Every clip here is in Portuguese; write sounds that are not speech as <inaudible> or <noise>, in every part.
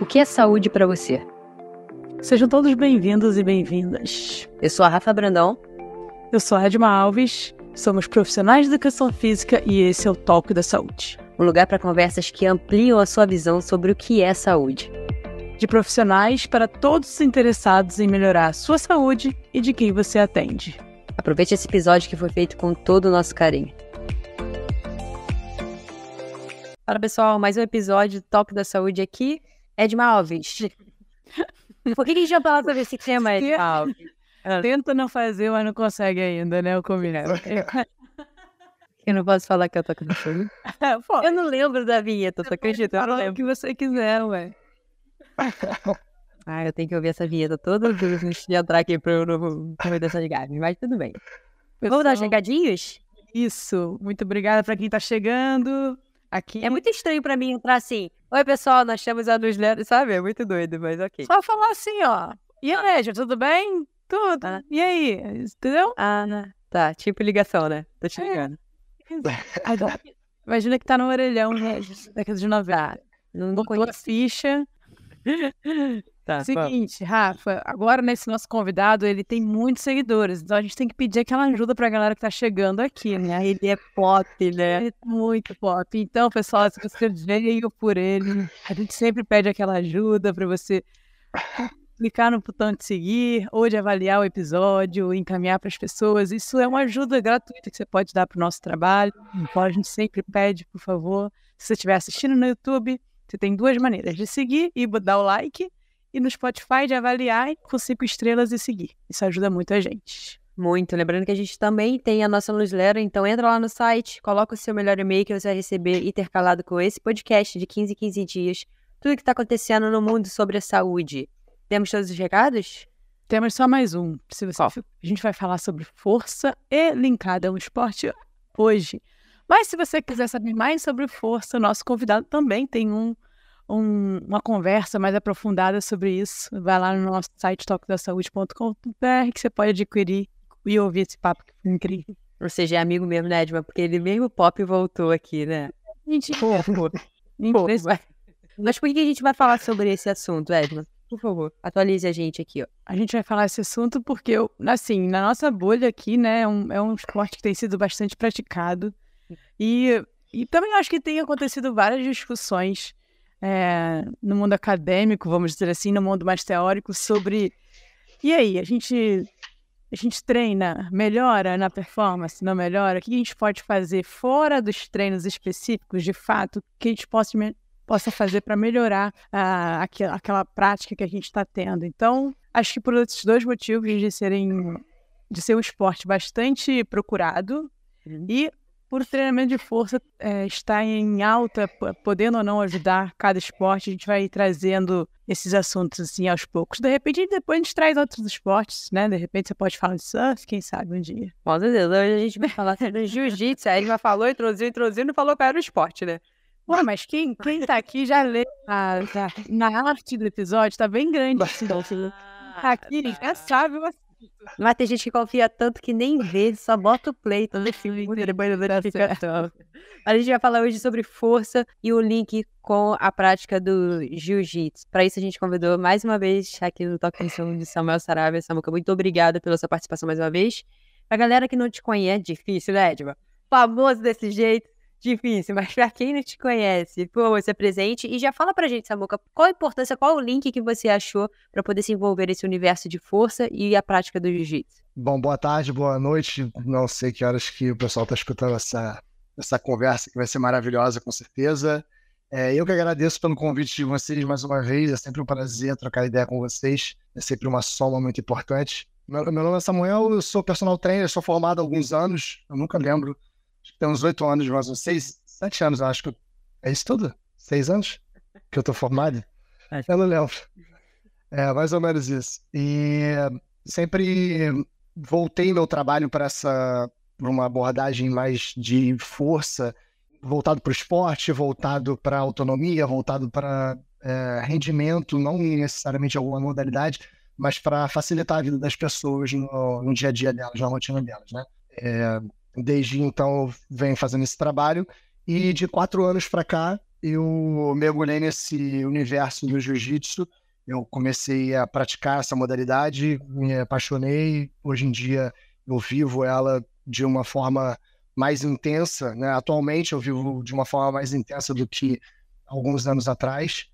O que é saúde para você? Sejam todos bem-vindos e bem-vindas. Eu sou a Rafa Brandão. Eu sou a Edma Alves. Somos profissionais de educação física e esse é o Talk da Saúde. Um lugar para conversas que ampliam a sua visão sobre o que é saúde. De profissionais para todos os interessados em melhorar a sua saúde e de quem você atende. Aproveite esse episódio que foi feito com todo o nosso carinho. Fala pessoal, mais um episódio do Talk da Saúde aqui. Edma Alves. <laughs> Por que, a gente vai falar sobre esse tema, Edma Alves? <laughs> Tenta não fazer, mas não consegue ainda, né? O combinado. <laughs> Eu não posso falar que eu tô fogo. eu não lembro da vinheta, tu acredita? Eu não lembro. o que você quiser, ué. Ah, eu tenho que ouvir essa vinheta toda vez antes de entrar aqui pro novo Convidação de Gabi, mas tudo bem. Pessoal, Vamos dar os recadinhos? Isso. Muito obrigada para quem tá chegando aqui. É muito estranho para mim entrar assim. Oi, pessoal, nós temos a newsletter, sabe? É muito doido, mas ok. Só falar assim, ó. E aí, Nédia, tudo bem? Tudo. Ah. E aí? Entendeu? Ah, né? Tá, tipo ligação, né? Tô te é. ligando. É. Imagina que tá no orelhão, né? Década de 90. Não botou a ficha. Tá, Seguinte, vamos. Rafa, agora nesse nosso convidado, ele tem muitos seguidores, então a gente tem que pedir aquela ajuda pra galera que tá chegando aqui, né? Ele é pop, né? <laughs> Ele é muito pop. Então, pessoal, se você veio por ele, a gente sempre pede aquela ajuda pra você clicar no botão de seguir ou de avaliar o episódio, encaminhar para as pessoas. Isso é uma ajuda gratuita que você pode dar para o nosso trabalho. Então, a gente sempre pede, por favor, se você estiver assistindo no YouTube, você tem duas maneiras de seguir e dar o like e no Spotify de avaliar com cinco estrelas e seguir. Isso ajuda muito a gente. Muito. Lembrando que a gente também tem a nossa newsletter, então entra lá no site, coloca o seu melhor e-mail que você vai receber intercalado com esse podcast de 15 em 15 dias. Tudo que está acontecendo no mundo sobre a saúde. Temos todos os recados? Temos só mais um. Se você, a gente vai falar sobre força e linkada ao esporte hoje. Mas se você quiser saber mais sobre força, nosso convidado também tem um um, uma conversa mais aprofundada sobre isso, vai lá no nosso site toquedasaude.com.br que você pode adquirir e ouvir esse papo que foi incrível. Ou seja, é amigo mesmo, né, Edma? Porque ele mesmo pop voltou aqui, né? Gente, Mas por que a gente vai falar sobre esse assunto, Edma? Por favor, atualize a gente aqui, ó. A gente vai falar esse assunto porque, assim, na nossa bolha aqui, né, é um, é um esporte que tem sido bastante praticado. E, e também acho que tem acontecido várias discussões é, no mundo acadêmico, vamos dizer assim, no mundo mais teórico, sobre e aí, a gente a gente treina, melhora na performance, não melhora? O que a gente pode fazer fora dos treinos específicos, de fato, que a gente possa, possa fazer para melhorar uh, aquela, aquela prática que a gente está tendo? Então, acho que por esses dois motivos de serem de ser um esporte bastante procurado uhum. e por treinamento de força é, estar em alta, podendo ou não ajudar cada esporte, a gente vai trazendo esses assuntos assim aos poucos. De repente, depois a gente traz outros esportes, né? De repente você pode falar de surf, quem sabe um dia. Com certeza, hoje a gente vai falar <laughs> de jiu-jitsu, aí já falou, introduziu, introduziu, não falou qual era o esporte, né? Ué, mas quem, quem tá aqui já lê a, a, na arte do episódio, tá bem grande. Assim, tá aqui, já sabe o mas tem gente que confia tanto que nem vê, só bota o play todo filme depois da verificação. A gente vai falar hoje sobre força e o link com a prática do jiu-jitsu. Para isso, a gente convidou mais uma vez aqui no Toque de Samuel Sarabia. Samuca, muito obrigada pela sua participação mais uma vez. A galera que não te conhece, difícil, né, Edma? Famoso desse jeito difícil, mas para quem não te conhece, por você presente e já fala pra gente, Samuca, qual a importância, qual o link que você achou para poder se envolver nesse universo de força e a prática do jiu-jitsu? Bom, boa tarde, boa noite. Não sei que horas que o pessoal está escutando essa, essa conversa, que vai ser maravilhosa, com certeza. É, eu que agradeço pelo convite de vocês mais uma vez. É sempre um prazer trocar ideia com vocês. É sempre uma soma muito importante. Meu, meu nome é Samuel, eu sou personal trainer, sou formado há alguns anos. Eu nunca lembro tem uns oito anos, mais uns seis, sete anos, acho que. É isso tudo? Seis anos? Que eu tô formado? <laughs> Eu não lembro. É, mais ou menos isso. E sempre voltei meu trabalho para essa pra uma abordagem mais de força, voltado para o esporte, voltado para autonomia, voltado para é, rendimento, não necessariamente alguma modalidade, mas para facilitar a vida das pessoas no, no, dia a dia delas, na rotina delas, né? É, Desde então eu venho fazendo esse trabalho e de quatro anos para cá eu mergulhei nesse universo do jiu-jitsu. Eu comecei a praticar essa modalidade, me apaixonei. Hoje em dia eu vivo ela de uma forma mais intensa, né? Atualmente eu vivo de uma forma mais intensa do que alguns anos atrás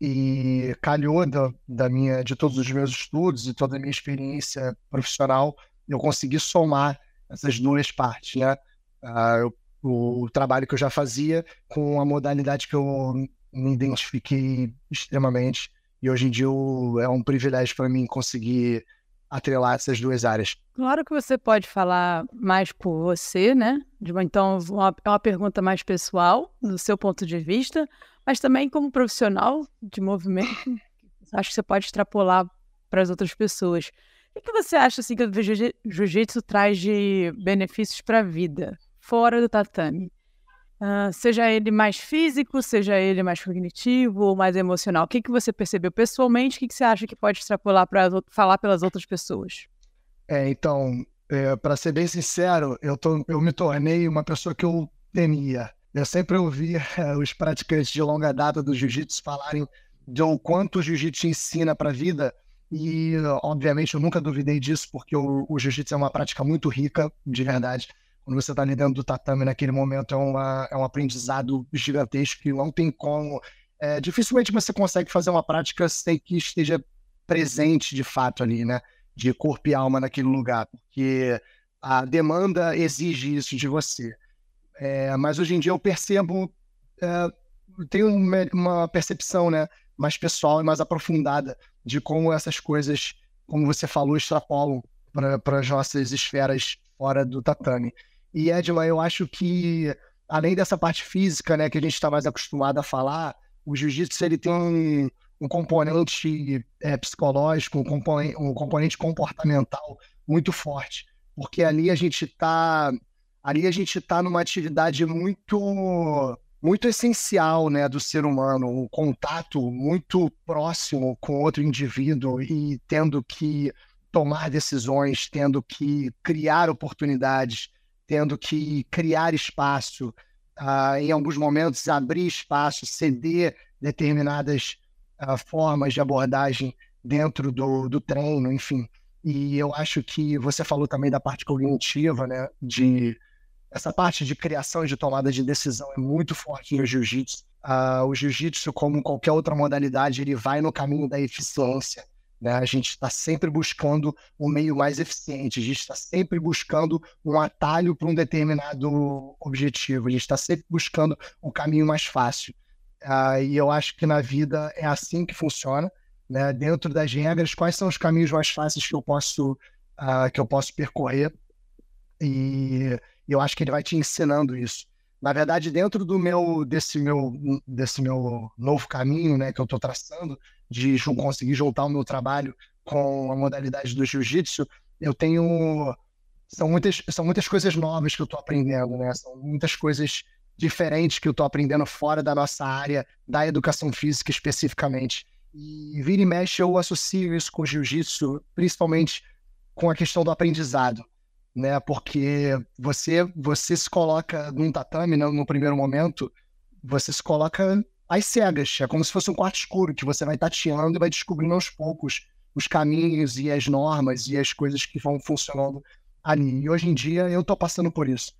e calhou da, da minha de todos os meus estudos e toda a minha experiência profissional eu consegui somar essas duas partes, né? Uh, eu, o, o trabalho que eu já fazia com a modalidade que eu me identifiquei extremamente e hoje em dia eu, é um privilégio para mim conseguir atrelar essas duas áreas. Claro que você pode falar mais por você, né? Então, uma, é uma pergunta mais pessoal, do seu ponto de vista, mas também como profissional de movimento, <laughs> acho que você pode extrapolar para as outras pessoas. O que você acha assim, que o jiu-jitsu traz de benefícios para a vida, fora do tatame? Uh, seja ele mais físico, seja ele mais cognitivo ou mais emocional. O que, que você percebeu pessoalmente? O que, que você acha que pode extrapolar para falar pelas outras pessoas? É, então, é, para ser bem sincero, eu, tô, eu me tornei uma pessoa que eu temia. Eu sempre ouvia <laughs> é, os praticantes de longa data do jiu-jitsu falarem do quanto o jiu-jitsu ensina para a vida. E, obviamente, eu nunca duvidei disso, porque o, o jiu-jitsu é uma prática muito rica, de verdade quando você está ali dentro do tatame naquele momento, é, uma, é um aprendizado gigantesco que não tem como. É, dificilmente você consegue fazer uma prática sem que esteja presente de fato ali, né? De corpo e alma naquele lugar, porque a demanda exige isso de você. É, mas hoje em dia eu percebo, é, tenho uma percepção né, mais pessoal e mais aprofundada de como essas coisas, como você falou, extrapolam para as nossas esferas fora do tatame. E Edma, eu acho que além dessa parte física, né, que a gente está mais acostumado a falar, o jiu-jitsu ele tem um, componente é, psicológico, um componente, um componente comportamental muito forte, porque ali a gente está ali a gente está numa atividade muito muito essencial né, do ser humano, um contato muito próximo com outro indivíduo e tendo que tomar decisões, tendo que criar oportunidades, tendo que criar espaço, uh, em alguns momentos abrir espaço, ceder determinadas uh, formas de abordagem dentro do, do treino, enfim. E eu acho que você falou também da parte cognitiva, né? De essa parte de criação e de tomada de decisão é muito forte no jiu-jitsu. Uh, o jiu-jitsu, como qualquer outra modalidade, ele vai no caminho da eficiência. Né? A gente está sempre buscando um meio mais eficiente, a gente está sempre buscando um atalho para um determinado objetivo, a gente está sempre buscando um caminho mais fácil. Uh, e eu acho que na vida é assim que funciona, né? dentro das regras, quais são os caminhos mais fáceis que eu posso, uh, que eu posso percorrer. E eu acho que ele vai te ensinando isso. Na verdade, dentro do meu desse meu desse meu novo caminho, né, que eu estou traçando, de conseguir juntar o meu trabalho com a modalidade do jiu-jitsu, eu tenho são muitas são muitas coisas novas que eu estou aprendendo, né? São muitas coisas diferentes que eu estou aprendendo fora da nossa área da educação física especificamente. E vira e mexe eu associo isso com o jiu-jitsu, principalmente com a questão do aprendizado né? Porque você você se coloca num tatame, né, no primeiro momento, você se coloca às cegas, é como se fosse um quarto escuro que você vai tateando e vai descobrindo aos poucos os caminhos e as normas e as coisas que vão funcionando ali. E hoje em dia eu estou passando por isso.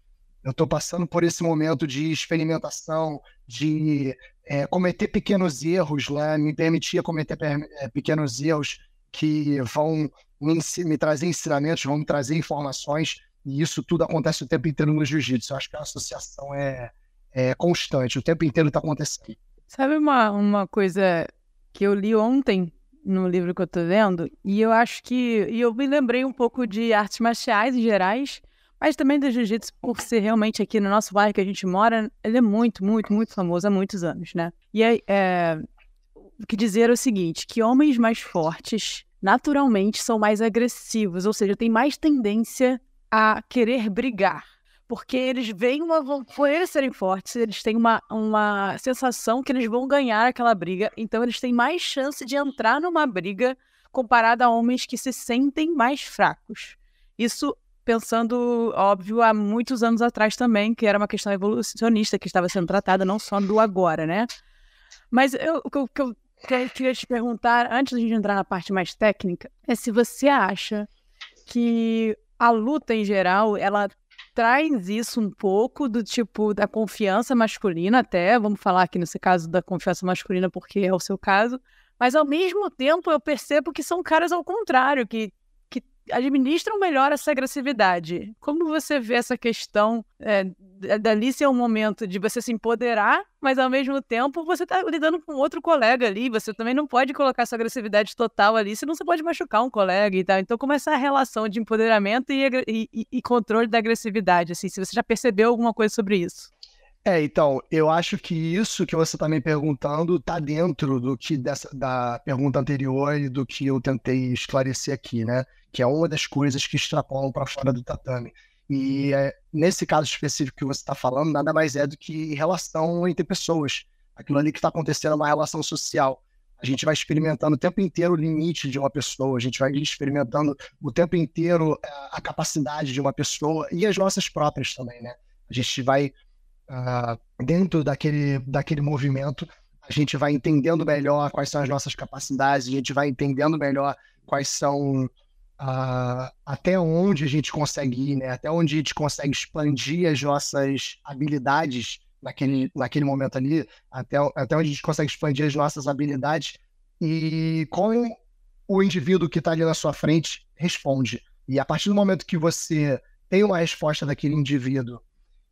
Eu estou passando por esse momento de experimentação, de é, cometer pequenos erros, né? me permitir cometer é, pequenos erros que vão me, trazer ensinamentos, vão me trazer informações, e isso tudo acontece o tempo inteiro no jiu-jitsu. Eu acho que a associação é, é constante, o tempo inteiro está acontecendo. Sabe uma, uma coisa que eu li ontem no livro que eu estou lendo, e eu acho que. E eu me lembrei um pouco de artes marciais em gerais, mas também do jiu-jitsu, por ser realmente aqui no nosso bairro que a gente mora, ele é muito, muito, muito famoso há muitos anos, né? E é, é, o que dizer é o seguinte: que homens mais fortes naturalmente são mais agressivos, ou seja, têm mais tendência a querer brigar. Porque eles veem uma. Por eles serem fortes, eles têm uma, uma sensação que eles vão ganhar aquela briga. Então, eles têm mais chance de entrar numa briga comparada a homens que se sentem mais fracos. Isso pensando, óbvio, há muitos anos atrás também, que era uma questão evolucionista que estava sendo tratada, não só do agora, né? Mas eu, o que eu, queria te perguntar, antes de entrar na parte mais técnica, é se você acha que a luta em geral, ela traz isso um pouco do tipo da confiança masculina até, vamos falar aqui nesse caso da confiança masculina porque é o seu caso, mas ao mesmo tempo eu percebo que são caras ao contrário, que administram melhor essa agressividade. Como você vê essa questão é, dali ser um momento de você se empoderar, mas ao mesmo tempo você está lidando com outro colega ali, você também não pode colocar sua agressividade total ali, senão você pode machucar um colega e tal. Então, como essa relação de empoderamento e, e, e controle da agressividade, assim, se você já percebeu alguma coisa sobre isso? É, então, eu acho que isso que você está me perguntando está dentro do que dessa, da pergunta anterior e do que eu tentei esclarecer aqui, né? Que é uma das coisas que extrapolam para fora do tatame. E é, nesse caso específico que você está falando, nada mais é do que relação entre pessoas. Aquilo ali que está acontecendo é uma relação social. A gente vai experimentando o tempo inteiro o limite de uma pessoa, a gente vai experimentando o tempo inteiro é, a capacidade de uma pessoa e as nossas próprias também, né? A gente vai uh, dentro daquele, daquele movimento, a gente vai entendendo melhor quais são as nossas capacidades, a gente vai entendendo melhor quais são uh, até onde a gente consegue ir, né? até onde a gente consegue expandir as nossas habilidades naquele, naquele momento ali, até, até onde a gente consegue expandir as nossas habilidades e como o indivíduo que está ali na sua frente responde. E a partir do momento que você tem uma resposta daquele indivíduo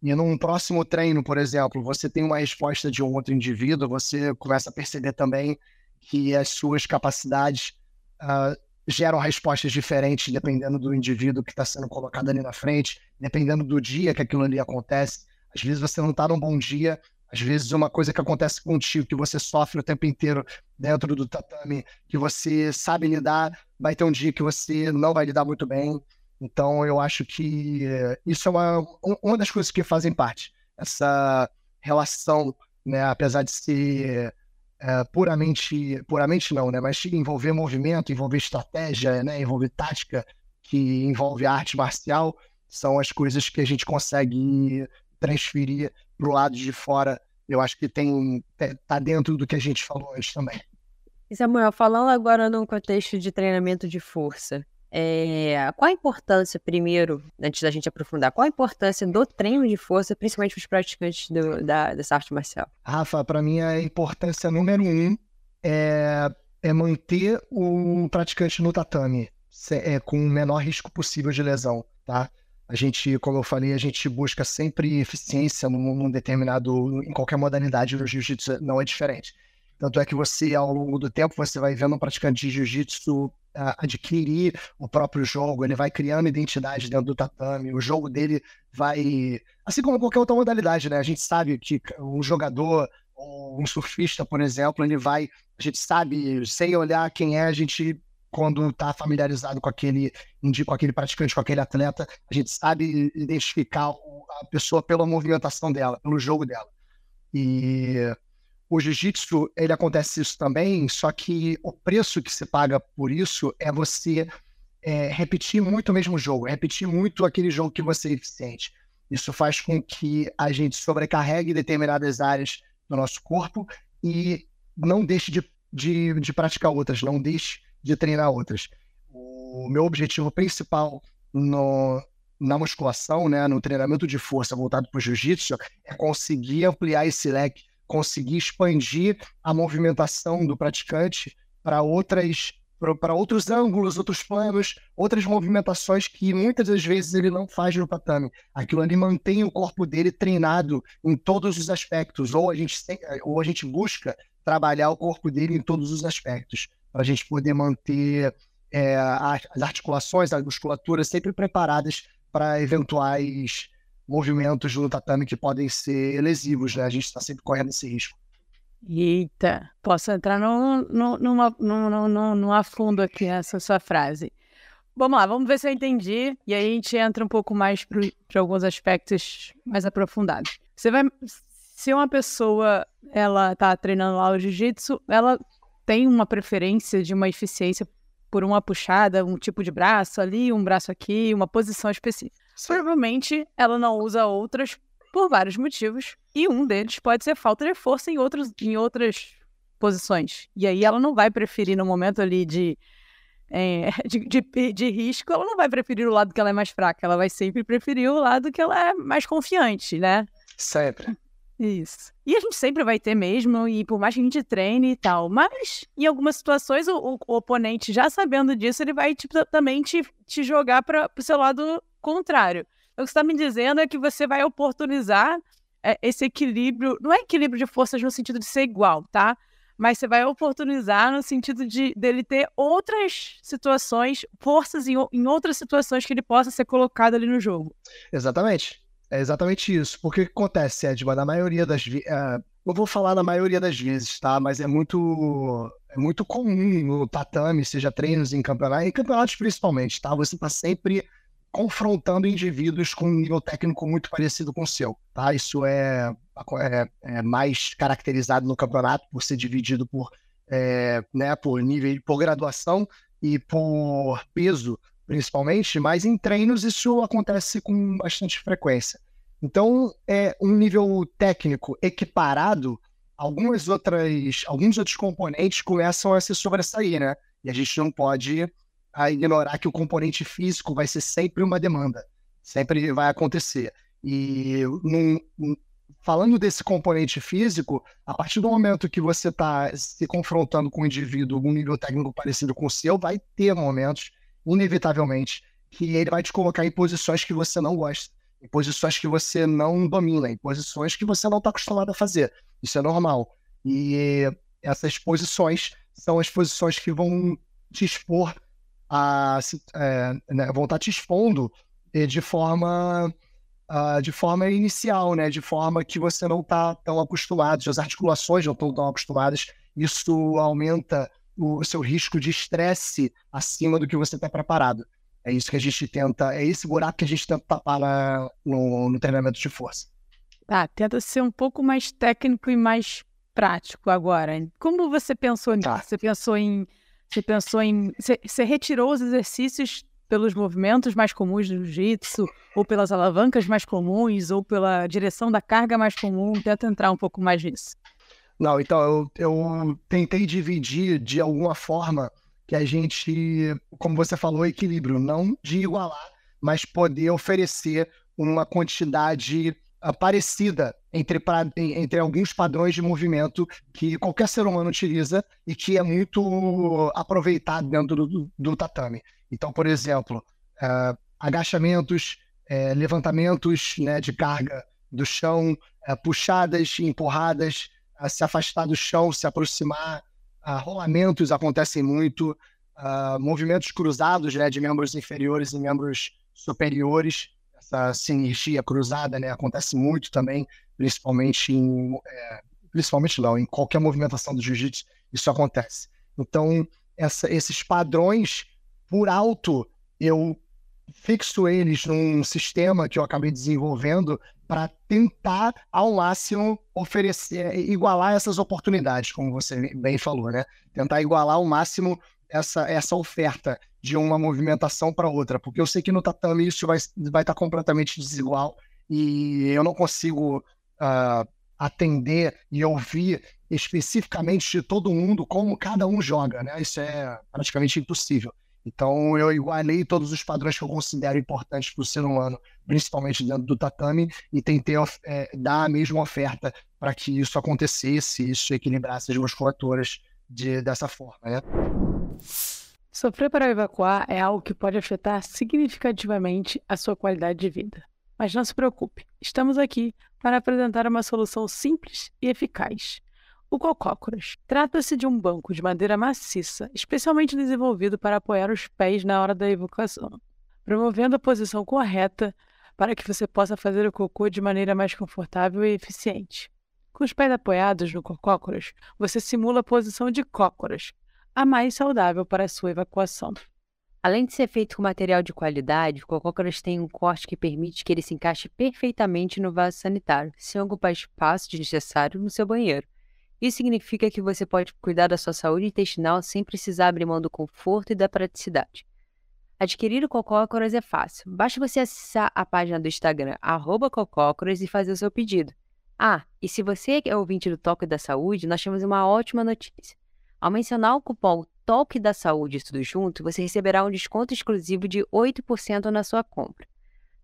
e num próximo treino, por exemplo, você tem uma resposta de um outro indivíduo, você começa a perceber também que as suas capacidades uh, geram respostas diferentes dependendo do indivíduo que está sendo colocado ali na frente, dependendo do dia que aquilo ali acontece. Às vezes você não está num bom dia, às vezes uma coisa que acontece contigo, que você sofre o tempo inteiro dentro do tatame, que você sabe lidar, vai ter um dia que você não vai lidar muito bem. Então, eu acho que isso é uma, uma das coisas que fazem parte. Essa relação, né, apesar de ser é, puramente, puramente não, né, mas envolver movimento, envolver estratégia, né, envolver tática, que envolve arte marcial, são as coisas que a gente consegue transferir para o lado de fora. Eu acho que tem tá dentro do que a gente falou antes também. Samuel, falando agora num contexto de treinamento de força, é, qual a importância, primeiro, antes da gente aprofundar, qual a importância do treino de força, principalmente para os praticantes do, da, dessa arte marcial? Rafa, para mim a importância número um é, é manter o praticante no tatame é, com o menor risco possível de lesão, tá? A gente, como eu falei, a gente busca sempre eficiência num, num determinado, em qualquer modalidade no jiu-jitsu não é diferente. Tanto é que você, ao longo do tempo, você vai vendo um praticante de jiu-jitsu adquirir o próprio jogo, ele vai criando identidade dentro do tatame, o jogo dele vai. Assim como qualquer outra modalidade, né? A gente sabe que um jogador, um surfista, por exemplo, ele vai. A gente sabe, sem olhar quem é, a gente quando está familiarizado com aquele com aquele praticante, com aquele atleta, a gente sabe identificar a pessoa pela movimentação dela, pelo jogo dela. E o jiu-jitsu, ele acontece isso também, só que o preço que se paga por isso é você é, repetir muito o mesmo jogo, repetir muito aquele jogo que você é eficiente. Isso faz com que a gente sobrecarregue determinadas áreas do nosso corpo e não deixe de, de, de praticar outras, não deixe de treinar outras. O meu objetivo principal no, na musculação, né, no treinamento de força voltado para o jiu-jitsu, é conseguir ampliar esse leque conseguir expandir a movimentação do praticante para outras para outros ângulos, outros planos, outras movimentações que muitas das vezes ele não faz no tatame. Aquilo ali mantém o corpo dele treinado em todos os aspectos, ou a gente, ou a gente busca trabalhar o corpo dele em todos os aspectos, para a gente poder manter é, as articulações, a musculatura sempre preparadas para eventuais movimentos no tatame que podem ser lesivos, né? A gente está sempre correndo esse risco. Eita, posso entrar no, no, numa, no, no, no afundo aqui nessa sua frase. Vamos lá, vamos ver se eu entendi. E aí a gente entra um pouco mais para alguns aspectos mais aprofundados. Você vai. Se uma pessoa ela tá treinando lá o jiu-jitsu, ela tem uma preferência de uma eficiência por uma puxada, um tipo de braço ali, um braço aqui, uma posição específica. Provavelmente ela não usa outras por vários motivos, e um deles pode ser falta de força em, outros, em outras posições. E aí ela não vai preferir no momento ali de, <laughs> é, de, de, de risco, ela não vai preferir o lado que ela é mais fraca, ela vai sempre preferir o lado que ela é mais confiante, né? Sempre. Isso. E a gente sempre vai ter mesmo, e por mais que a gente treine e tal, mas em algumas situações o, o- o oponente, já sabendo disso, ele vai tipo, também te, te jogar para o seu lado contrário. O que você está me dizendo é que você vai oportunizar é, esse equilíbrio, não é equilíbrio de forças no sentido de ser igual, tá? Mas você vai oportunizar no sentido de dele ter outras situações, forças em, em outras situações que ele possa ser colocado ali no jogo. Exatamente. É exatamente isso. Porque o que acontece, Edma, na maioria das vezes. não vou falar na maioria das vezes, tá? Mas é muito, é muito comum no tatame, seja treinos em campeonato, em campeonatos principalmente, tá? Você tá sempre confrontando indivíduos com um nível técnico muito parecido com o seu, tá? Isso é, é, é mais caracterizado no campeonato por ser dividido por, é, né, por nível, por graduação e por peso, principalmente, mas em treinos isso acontece com bastante frequência. Então, é um nível técnico equiparado, algumas outras, alguns outros componentes começam a se sobressair, né? E a gente não pode ah, ignorar que o componente físico vai ser sempre uma demanda, sempre vai acontecer. E num- falando desse componente físico, a partir do momento que você está se confrontando com um indivíduo um nível técnico parecido com o seu, vai ter momentos, inevitavelmente, que ele vai te colocar em posições que você não gosta, em posições que você não domina, em posições que você não está acostumado a fazer. Isso é normal. E essas posições são as posições que vão te expor a, é, né, vão estar te expondo eh, de forma ah, de forma inicial, né? De forma que você não está tão acostumado, as articulações não estão tão acostumadas. Isso aumenta o seu risco de estresse acima do que você está preparado. É isso que a gente tenta, é esse buraco que a gente tenta tapar na- no, no treinamento de força. Tá, tenta ser um pouco mais técnico e mais prático agora. Como você pensou nisso? Tá. Você pensou em. Você pensou em. Você, retirou os exercícios pelos movimentos mais comuns do jiu-jitsu, ou pelas alavancas mais comuns, ou pela direção da carga mais comum. Tenta entrar um pouco mais nisso. Não, então eu, eu tentei dividir de alguma forma que a gente, como você falou, equilíbrio, não de igualar, mas poder oferecer uma quantidade parecida entre, entre alguns padrões de movimento que qualquer ser humano utiliza e que é muito aproveitado dentro do, do- do tatame. Então, por exemplo, ah, agachamentos, eh, levantamentos né, de carga do chão, eh, puxadas empurradas, se afastar do chão, se aproximar, ah, rolamentos acontecem muito, ah, movimentos cruzados né, de membros inferiores e membros superiores, essa sinergia cruzada né, acontece muito também, principalmente em, eh, principalmente em qualquer movimentação do jiu-jitsu isso acontece. Então, essa- esses padrões, por alto, eu fixo eles num sistema que eu acabei desenvolvendo para tentar ao máximo oferecer, igualar essas oportunidades, como você bem falou, né? Tentar igualar ao máximo essa, essa oferta de uma movimentação para outra, porque eu sei que no tatame isso vai vai estar completamente desigual e eu não consigo ah, atender e ouvir especificamente de todo mundo como cada um joga, né? Isso é praticamente impossível. Então eu igualei todos os padrões que eu considero importantes para o ser humano, principalmente dentro do tatame, e tentei eh, dar a mesma oferta para que isso acontecesse, isso equilibrasse as musculaturas de, dessa forma, né? Sofrer para evacuar é algo que pode afetar significativamente a sua qualidade de vida. Mas não se preocupe, estamos aqui para apresentar uma solução simples e eficaz. O cocócoras. Trata-se de um banco de madeira maciça, especialmente desenvolvido para apoiar os pés na hora da evacuação, promovendo a posição correta para que você possa fazer o cocô de maneira mais confortável e eficiente. Com os pés apoiados no cocócoras, você simula a posição de cócoras, a mais saudável para a sua evacuação. Além de ser feito com material de qualidade, o cocócoras tem um corte que permite que ele se encaixe perfeitamente no vaso sanitário, sem ocupar espaço desnecessário no seu banheiro. Isso significa que você pode cuidar da sua saúde intestinal sem precisar abrir mão do conforto e da praticidade. Adquirir o Cocócoras é fácil. Basta você acessar a página do Instagram, Cocócoras, e fazer o seu pedido. Ah, e se você é ouvinte do Toque da Saúde, nós temos uma ótima notícia. Ao mencionar o cupom Toque da Saúde tudo junto, você receberá um desconto exclusivo de 8% na sua compra.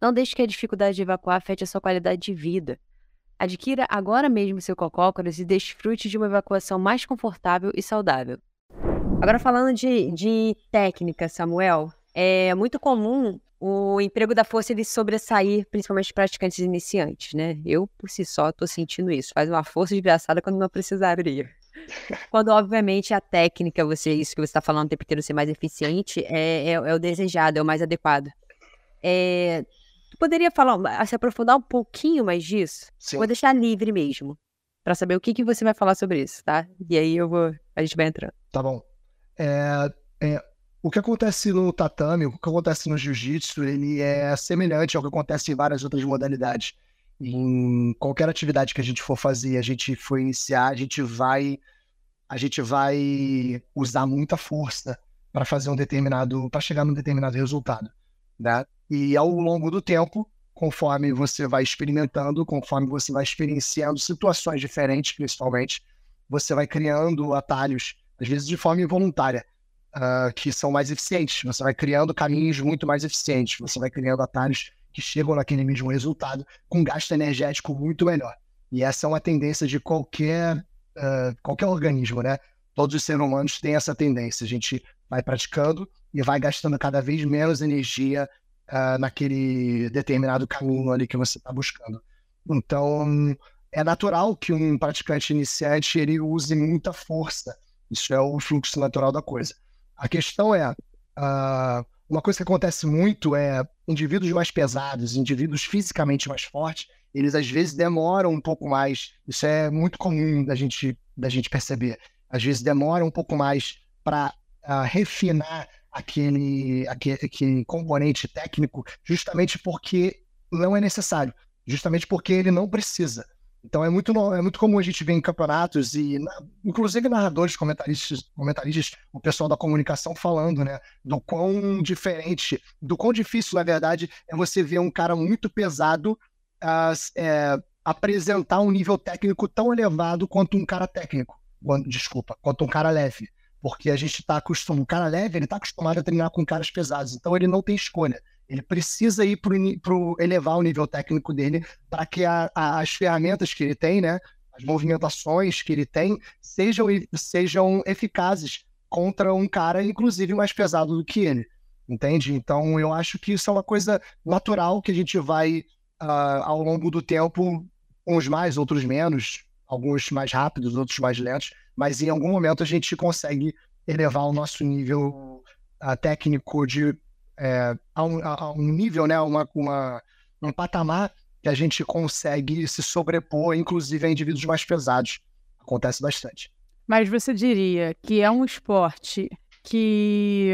Não deixe que a dificuldade de evacuar afete a sua qualidade de vida. Adquira agora mesmo seu cocócoras e desfrute de uma evacuação mais confortável e saudável. Agora falando de, de técnica, Samuel, é muito comum o emprego da força ele sobressair, principalmente praticantes iniciantes, né? Eu, por si só, estou sentindo isso. Faz uma força desgraçada quando não precisaria. Quando, obviamente, a técnica, você, isso que você está falando o tempo inteiro, ser mais eficiente, é, é, é o desejado, é o mais adequado. É, Tu poderia falar, se aprofundar um pouquinho mais disso? Sim. Vou deixar livre mesmo, para saber o que, que você vai falar sobre isso, tá? E aí eu vou, a gente vai entrando. Tá bom. É, é, o que acontece no tatame, o que acontece no jiu-jitsu, ele é semelhante ao que acontece em várias outras modalidades. Em qualquer atividade que a gente for fazer, a gente for iniciar, a gente vai a gente vai usar muita força para fazer um determinado, para chegar num determinado resultado, né? E ao longo do tempo, conforme você vai experimentando, conforme você vai experienciando situações diferentes, principalmente, você vai criando atalhos, às vezes de forma involuntária, uh, que são mais eficientes. Você vai criando caminhos muito mais eficientes. Você vai criando atalhos que chegam naquele mesmo resultado com gasto energético muito melhor. E essa é uma tendência de qualquer, qualquer organismo, né? Todos os seres humanos têm essa tendência. A gente vai praticando e vai gastando cada vez menos energia uh, naquele determinado caminho ali que você está buscando. Então, é natural que um praticante iniciante ele use muita força. Isso é o fluxo natural da coisa. A questão é, uh, uma coisa que acontece muito é indivíduos mais pesados, indivíduos fisicamente mais fortes, eles às vezes demoram um pouco mais. Isso é muito comum da gente, da gente perceber. Às vezes demora um pouco mais para uh, ah, refinar aquele, aquele, aquele componente técnico justamente porque não é necessário, justamente porque ele não precisa. Então é muito, é muito comum a gente ver em campeonatos e, inclusive, narradores, comentaristas, comentaristas, o pessoal da comunicação falando, né, do quão diferente, do quão difícil, na verdade, é você ver um cara muito pesado uh, é, apresentar um nível técnico tão elevado quanto um cara técnico, desculpa, quanto um cara leve porque a gente está acostumado, o cara leve, ele está acostumado a treinar com caras pesados, então ele não tem escolha. Ele precisa ir para elevar o nível técnico dele para que a, a, as ferramentas que ele tem, né, as movimentações que ele tem, sejam, sejam eficazes contra um cara, inclusive, mais pesado do que ele. Entende? Então, eu acho que isso é uma coisa natural que a gente vai, uh, ao longo do tempo, uns mais, outros menos, alguns mais rápidos, outros mais lentos, mas em algum momento a gente consegue elevar o nosso nível uh, técnico de é, a, um, a, um, nível, né, uma, uma, um patamar que a gente consegue se sobrepor, inclusive a indivíduos mais pesados. Acontece bastante. Mas você diria que é um esporte que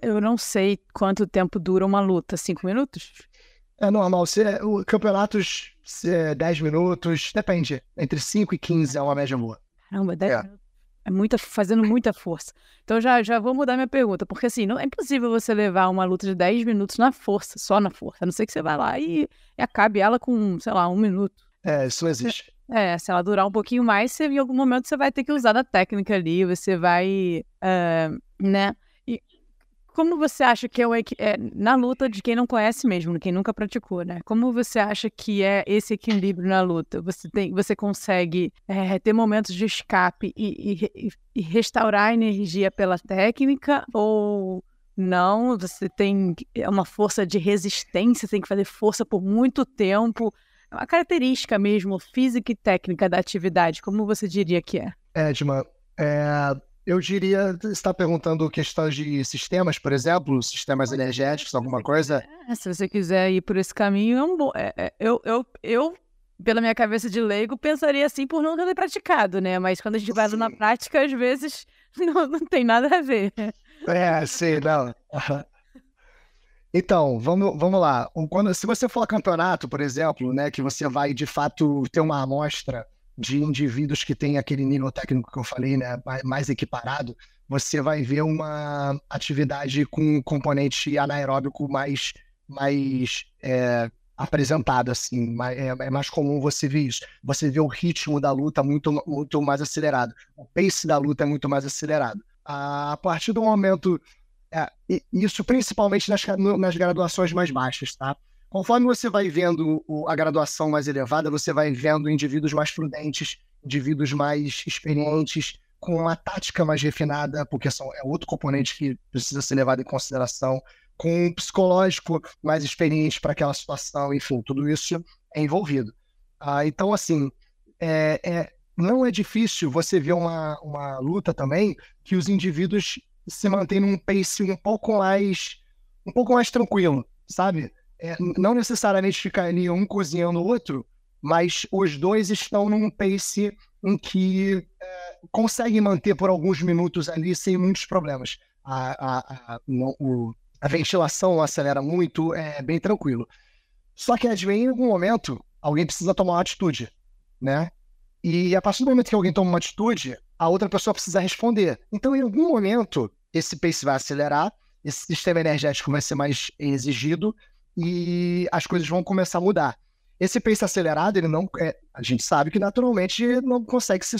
eu não sei quanto tempo dura uma luta, cinco minutos? É normal. Se, o, campeonatos, se, 10 minutos, depende. Entre 5 e 15 é uma média boa. Caramba, 10 é. minutos. É muita, fazendo muita força. Então já, já vou mudar minha pergunta, porque assim, não é impossível você levar uma luta de 10 minutos na força, só na força. A não ser que você vá lá e, e acabe ela com, sei lá, um minuto. É, isso não existe. É, se ela durar um pouquinho mais, você, em algum momento você vai ter que usar da técnica ali, você vai, uh, né? Como você acha que é, o, é, na luta de quem não conhece mesmo, quem nunca praticou, né? Como você acha que é esse equilíbrio na luta? Você tem, você consegue é, ter momentos de escape e, e, e, restaurar a energia pela técnica ou não? Você tem é uma força de resistência, tem que fazer força por muito tempo. É uma característica mesmo física e técnica da atividade. Como você diria que é? Edma, é, eu diria, está perguntando questões de sistemas, por exemplo, sistemas energéticos, alguma coisa? É, se você quiser ir por esse caminho, é um bom. É, é, eu, eu, eu, pela minha cabeça de leigo, pensaria assim por não ter praticado, né? Mas quando a gente vai na prática, às vezes <laughs> não, não tem nada a ver. É, sim, não. <laughs> Então, vamos, vamos lá. Quando, se você for campeonato, por exemplo, né, que você vai de fato ter uma amostra de indivíduos que têm aquele nível técnico que eu falei, né, mais equiparado, você vai ver uma atividade com componente anaeróbico mais, mais é, apresentado, assim, é, é, mais comum você ver isso. Você vê o ritmo da luta muito, muito mais acelerado, o pace da luta é muito mais acelerado. A partir do momento, é, isso principalmente nas, nas graduações mais baixas, tá? Conforme você vai vendo a graduação mais elevada, você vai vendo indivíduos mais prudentes, indivíduos mais experientes, com uma tática mais refinada, porque são, é outro componente que precisa ser levado em consideração, com um psicológico mais experiente para aquela situação, enfim, tudo isso é envolvido. Ah, então, assim, é, é, não é difícil você ver uma, uma luta também que os indivíduos se mantêm num pace um pouco mais um pouco mais tranquilo, sabe? É, não necessariamente ficar ali um cozinhando o outro, mas os dois estão num pace em que é, conseguem manter por alguns minutos ali sem muitos problemas. A, a, a, o, a ventilação acelera muito, é bem tranquilo. Só que em algum momento alguém precisa tomar uma atitude, né? E a partir do momento que alguém toma uma atitude, a outra pessoa precisa responder. Então, em algum momento, esse pace vai acelerar, esse sistema energético vai ser mais exigido, e as coisas vão começar a mudar. Esse pace acelerado, ele não, é, a gente sabe que naturalmente não consegue ser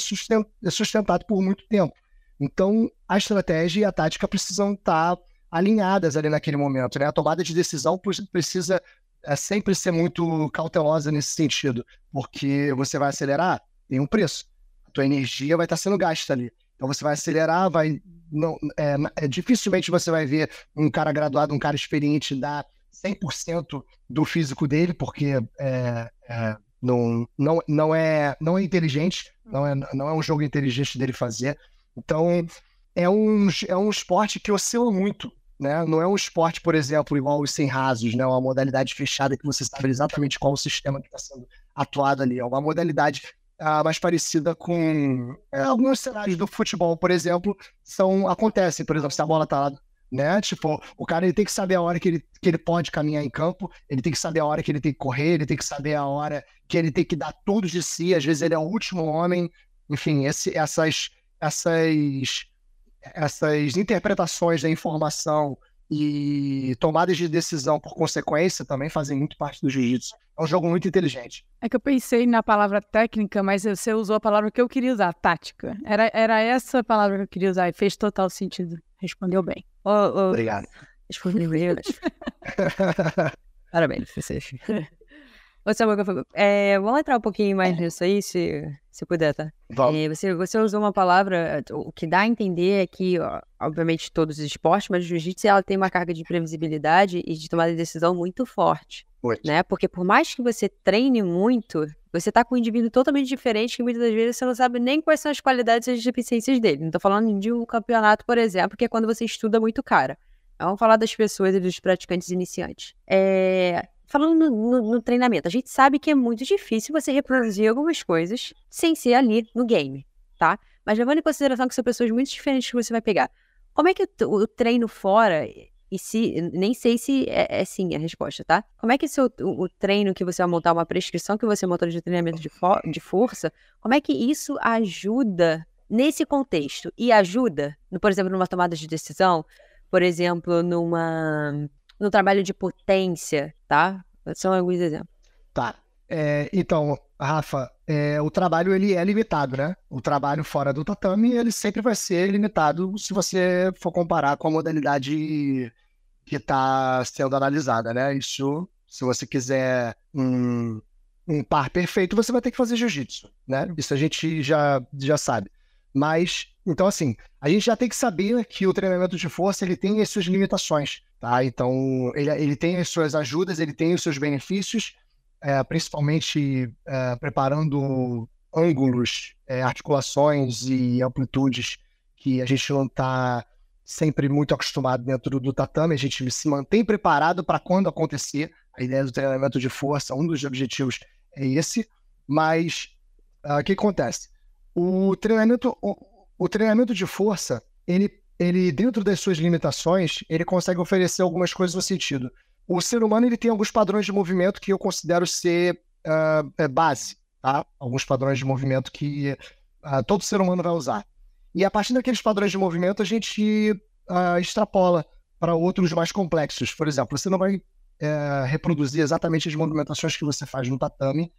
sustentado por muito tempo. Então, a estratégia e a tática precisam estar alinhadas ali naquele momento. Né? A tomada de decisão precisa é, sempre ser muito cautelosa nesse sentido, porque você vai acelerar, tem um preço. A tua energia vai estar sendo gasta ali. Então você vai acelerar, vai não é, é, dificilmente você vai ver um cara graduado, um cara experiente dar 100% do físico dele, porque é, é, não, não, não, é, não é inteligente, não é, não é um jogo inteligente dele fazer. Então, é um, é um esporte que oscila muito. Né? Não é um esporte, por exemplo, igual os sem rasos, né? uma modalidade fechada que você sabe exatamente qual o sistema que está sendo atuado ali. É uma modalidade ah, mais parecida com é, alguns cenários do futebol, por exemplo, são acontecem. Por exemplo, se a bola está lá né? Tipo, o cara ele tem que saber a hora que ele, que ele pode caminhar em campo, ele tem que saber a hora que ele tem que correr, ele tem que saber a hora que ele tem que dar tudo de si, às vezes ele é o último homem, enfim, esse, essas, essas, essas interpretações da informação e tomadas de decisão por consequência também fazem muito parte do jiu-jitsu. É um jogo muito inteligente. É que eu pensei na palavra técnica, mas você usou a palavra que eu queria usar, tática. Era, era essa palavra que eu queria usar e fez total sentido. Respondeu bem. Oh, oh, Obrigado. <laughs> Parabéns, vocês. <laughs> Ô, Samuel, é, vamos entrar um pouquinho mais nisso aí, se, se puder, tá? É, você, você usou uma palavra, o que dá a entender é que, ó, obviamente, todos os esportes, mas o jiu-jitsu ela tem uma carga de previsibilidade e de tomada de decisão muito forte. Muito. Né? Porque por mais que você treine muito, você tá com um indivíduo totalmente diferente que muitas das vezes você não sabe nem quais são as qualidades e as deficiências dele. Não tô falando de um campeonato, por exemplo, que é quando você estuda muito cara. Vamos falar das pessoas e dos praticantes iniciantes. É... Falando no, no, no, treinamento, a gente sabe que é muito difícil você reproduzir algumas coisas sem ser ali no game, tá? Mas levando em consideração que são pessoas muito diferentes que você vai pegar. Como é que o treino fora e se, nem sei se é, é, sim a resposta, tá? Como é que seu, o, o, treino que você vai montar, uma prescrição que você montou de treinamento de, for, de força, como é que isso ajuda nesse contexto? E ajuda, no, por exemplo, numa tomada de decisão, por exemplo, numa, no trabalho de potência, tá? São alguns exemplos. Tá. É, então, Rafa, é, o trabalho ele é limitado, né? O trabalho fora do tatame ele sempre vai ser limitado se você for comparar com a modalidade que está sendo analisada, né? Isso, se você quiser um, um par perfeito, você vai ter que fazer jiu-jitsu, né? Isso a gente já, já sabe. Mas, então assim, a gente já tem que saber que o treinamento de força ele tem as suas limitações, tá? Então, ele, ele tem as suas ajudas, ele tem os seus benefícios, é, principalmente é, preparando ângulos, é, articulações e amplitudes que a gente não está sempre muito acostumado dentro do tatame, a gente se mantém preparado para quando acontecer. A ideia do treinamento de força, um dos objetivos é esse, mas uh, o que acontece? O treinamento, o, o, treinamento de força, ele, ele, dentro das suas limitações, ele consegue oferecer algumas coisas no sentido. O ser humano ele tem alguns padrões de movimento que eu considero ser uh, base, tá? Alguns padrões de movimento que uh, todo ser humano vai usar. E a partir daqueles padrões de movimento, a gente uh, extrapola para outros mais complexos. Por exemplo, você não vai é, reproduzir exatamente as movimentações que você faz no tatame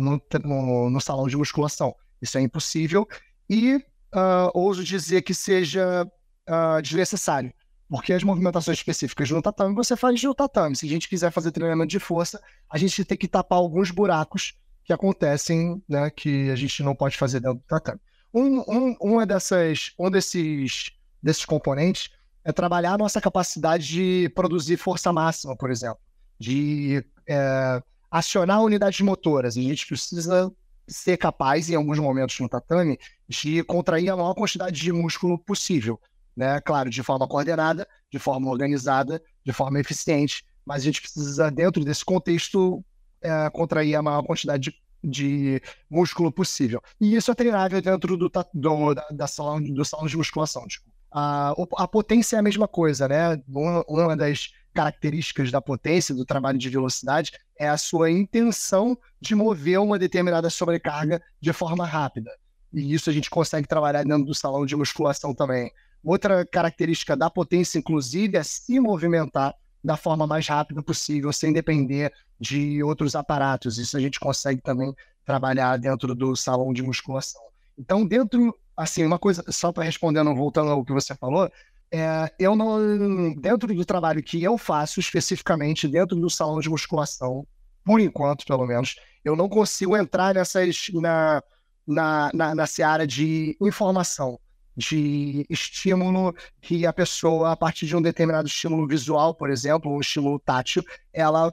no, no, no, salão de musculação. Isso é impossível e uh, ouso dizer que seja uh, desnecessário, porque as movimentações específicas no tatame você faz no tatame. Se a gente quiser fazer treinamento de força, a gente tem que tapar alguns buracos que acontecem, né, que a gente não pode fazer dentro do tatame. Um, um, uma dessas, um desses, desses componentes é trabalhar a nossa capacidade de produzir força máxima, por exemplo, de é, acionar unidades motoras. A gente precisa ser capaz, em alguns momentos no tatame, de contrair a maior quantidade de músculo possível. Né? Claro, de forma coordenada, de forma organizada, de forma eficiente, mas a gente precisa, dentro desse contexto, é, contrair a maior quantidade de, de, músculo possível. E isso é treinável dentro do, do, da, da salão, do salão de musculação. Tipo. A, a potência é a mesma coisa, né? Uma, uma das características da potência, do trabalho de velocidade, é a sua intenção de mover uma determinada sobrecarga de forma rápida. E isso a gente consegue trabalhar dentro do salão de musculação também. Outra característica da potência, inclusive, é se movimentar da forma mais rápida possível, sem depender de outros aparatos. Isso a gente consegue também trabalhar dentro do salão de musculação. Então, dentro, assim, uma coisa, só para respondendo, voltando ao que você falou, é, eu não, dentro do trabalho que eu faço especificamente dentro do salão de musculação, por enquanto, pelo menos, eu não consigo entrar nessas na, na, na, na seara de informação, de estímulo que a pessoa, a partir de um determinado estímulo visual, por exemplo, um estímulo tátil, ela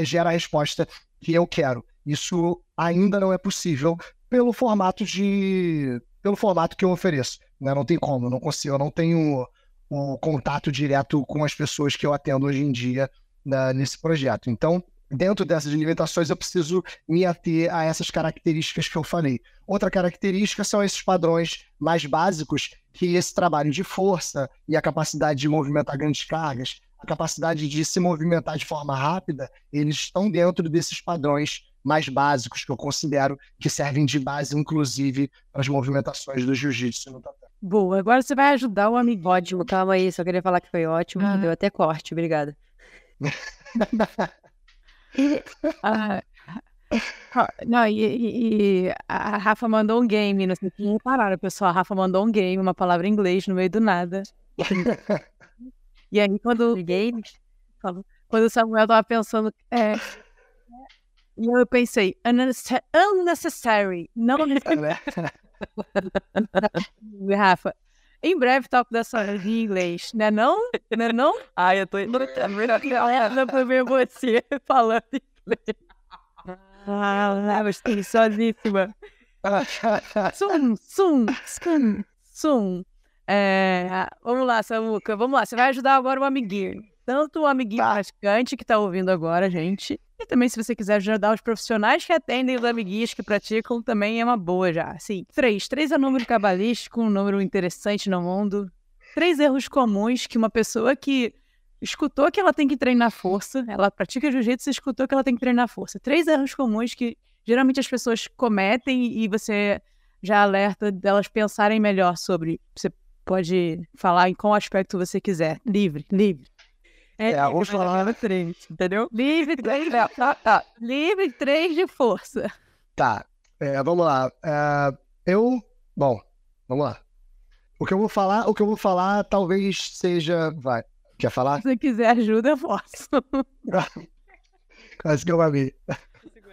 gera a resposta que eu quero. Isso ainda não é possível pelo formato de pelo formato que eu ofereço. Né? Não tem como, não consigo, eu não tenho o contato direto com as pessoas que eu atendo hoje em dia né, nesse projeto. Então, dentro dessas limitações, eu preciso me ater a essas características que eu falei. Outra característica são esses padrões mais básicos que esse trabalho de força e a capacidade de movimentar grandes cargas, a capacidade de se movimentar de forma rápida, eles estão dentro desses padrões mais básicos que eu considero que servem de base, inclusive, para as movimentações do jiu-jitsu no tatame. Boa, agora você vai ajudar o amigo. Ótimo, calma aí, só queria falar que foi ótimo, ah. deu até corte, obrigada. <laughs> <laughs> ah, não, e, e, a Rafa mandou um game, não sei se pararam, pessoal. A Rafa mandou um game, uma palavra em inglês no meio do nada. <laughs> e aí, quando. Game? Quando o Samuel tava pensando. É, e eu pensei, unnecessary, não necessary. <laughs> Rafa, em breve toco dessa em inglês, né não? Né não? Ai, eu tô... Não foi ver você <laughs> falando inglês. Ah, mas estou sozinha. Sum, sum, sum, sum. É, vamos lá, Samuca, vamos lá. Você vai ajudar agora o amiguinho. Tanto o amiguinho tá. praticante que tá ouvindo agora, gente, e também, se você quiser ajudar os profissionais que atendem os amiguinhos que praticam, também é uma boa já. Sim. Três. Três é um número cabalístico, um número interessante no mundo. Três erros comuns que uma pessoa que escutou que ela tem que treinar força, ela pratica jiu-jitsu e escutou que ela tem que treinar força. Três erros comuns que geralmente as pessoas cometem e você já alerta delas pensarem melhor sobre. Você pode falar em qual aspecto você quiser. Livre, livre. É, é vamos falar três, entendeu? Livre <laughs> três, tá, tá. Livre três de força. Tá, é, vamos lá. É, eu, bom, vamos lá. O que eu vou falar, o que eu vou falar talvez seja, vai. Quer falar? Se você quiser ajuda, eu posso. <laughs> Quase que eu amei.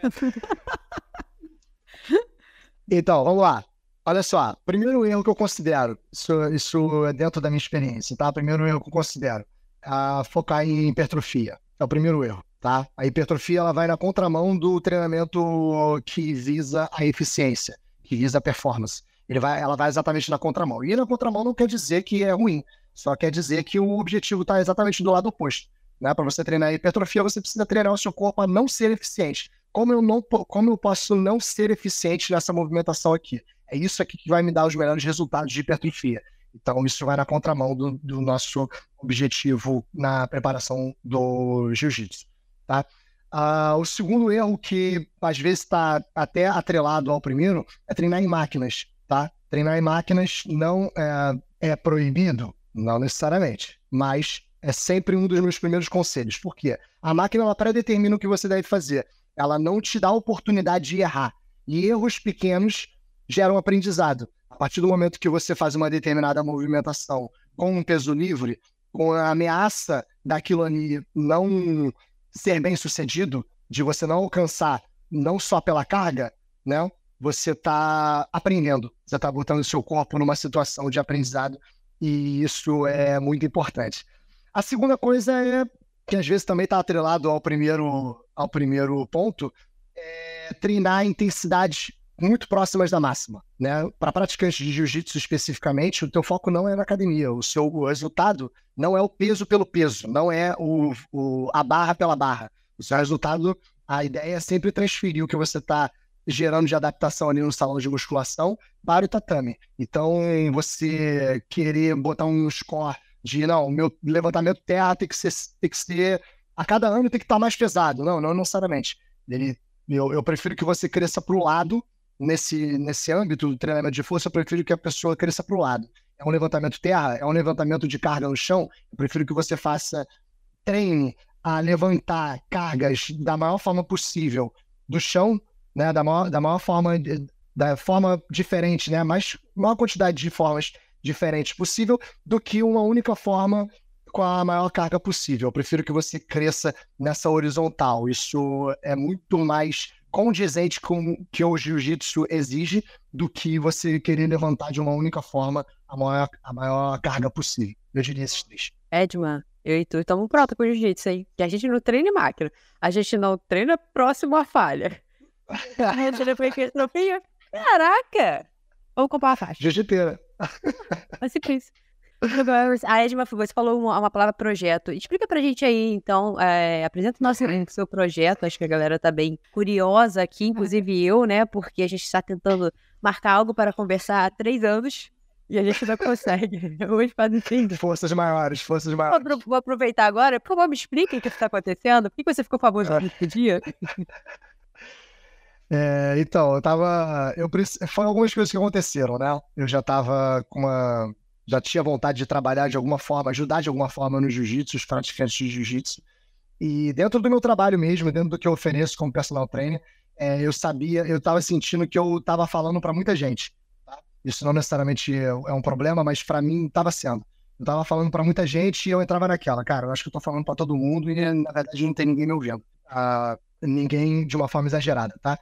<laughs> então, vamos lá. Olha só, primeiro erro que eu considero, isso, isso é dentro da minha experiência, tá? Primeiro erro que eu considero a focar em hipertrofia. É o primeiro erro, tá? A hipertrofia ela vai na contramão do treinamento que visa a eficiência, que visa a performance. Ele vai, ela vai exatamente na contramão. E na contramão não quer dizer que é ruim, só quer dizer que o objetivo está exatamente do lado oposto. Né? Para você treinar a hipertrofia, você precisa treinar o seu corpo a não ser eficiente. Como eu, não, como eu posso não ser eficiente nessa movimentação aqui? É isso aqui que vai me dar os melhores resultados de hipertrofia. Então, isso vai na contramão do, do nosso objetivo na preparação do jiu-jitsu. Tá? Uh, o segundo erro, que às vezes está até atrelado ao primeiro, é treinar em máquinas, tá? Treinar em máquinas não é, é proibido, não necessariamente, mas é sempre um dos meus primeiros conselhos. Por quê? A máquina ela predetermina o que você deve fazer. Ela não te dá a oportunidade de errar. E erros pequenos geram aprendizado. A partir do momento que você faz uma determinada movimentação com um peso livre, com a ameaça daquilo ali não ser bem sucedido, de você não alcançar não só pela carga, né? Você está aprendendo, você está botando o seu corpo numa situação de aprendizado e isso é muito importante. A segunda coisa é que às vezes também está atrelado ao primeiro, ao primeiro ponto, é treinar intensidades muito próximas da máxima, né? Para praticantes de jiu-jitsu especificamente, o teu foco não é na academia, o seu resultado não é o peso pelo peso, não é o, o, a barra pela barra. O seu resultado, a ideia é sempre transferir o que você está gerando de adaptação ali no salão de musculação para o tatame. Então, você querer botar um score de, não, meu levantamento terra tem que ser, tem que ser a cada ano tem que estar tá mais pesado. Não, não necessariamente. Ele, eu, eu prefiro que você cresça para o lado nesse, nesse âmbito do treinamento de força, eu prefiro que a pessoa cresça para o lado. É um levantamento terra, é um levantamento de carga no chão, eu prefiro que você faça, treine a levantar cargas da maior forma possível do chão, né, da maior, da maior forma, da forma diferente, né, mais, maior quantidade de formas diferentes possível, do que uma única forma com a maior carga possível. Eu prefiro que você cresça nessa horizontal. Isso é muito mais condizente com o que o jiu-jitsu exige do que você querer levantar de uma única forma a maior, a maior carga possível. Eu diria esses três. Edman, eu e tu estamos prontos com o jiu-jitsu, hein? Que a gente não treina em máquina. A gente não treina próximo à falha. <laughs> a gente não foi Caraca! Vamos comprar a faixa. Jiu-jiteira. Vai ser isso. <laughs> A Edma, você falou uma, uma, palavra projeto. Explica pra gente aí, então, é, apresenta o nosso <laughs> seu projeto. Acho que a galera tá bem curiosa aqui, inclusive eu, né? Porque a gente está tentando marcar algo para conversar há três anos e a gente não consegue. Hoje faz cinco. Forças maiores, forças maiores. Vou, vou aproveitar agora. Por favor, me explique o que está acontecendo. Por que você ficou famoso nesse dia? <laughs> É, então, eu tava. Eu, foram algumas coisas que aconteceram, né? Eu já tava com uma já tinha vontade de trabalhar de alguma forma, ajudar de alguma forma no jiu-jitsu, os praticantes de jiu-jitsu. E dentro do meu trabalho mesmo, dentro do que eu ofereço como personal trainer, é, eu sabia, eu estava sentindo que eu estava falando para muita gente. Tá? Isso não necessariamente é, é um problema, mas para mim estava sendo. Eu estava falando para muita gente e eu entrava naquela, cara, eu acho que eu estou falando para todo mundo e na verdade não tem ninguém me ouvindo. Ah, ninguém de uma forma exagerada, tá?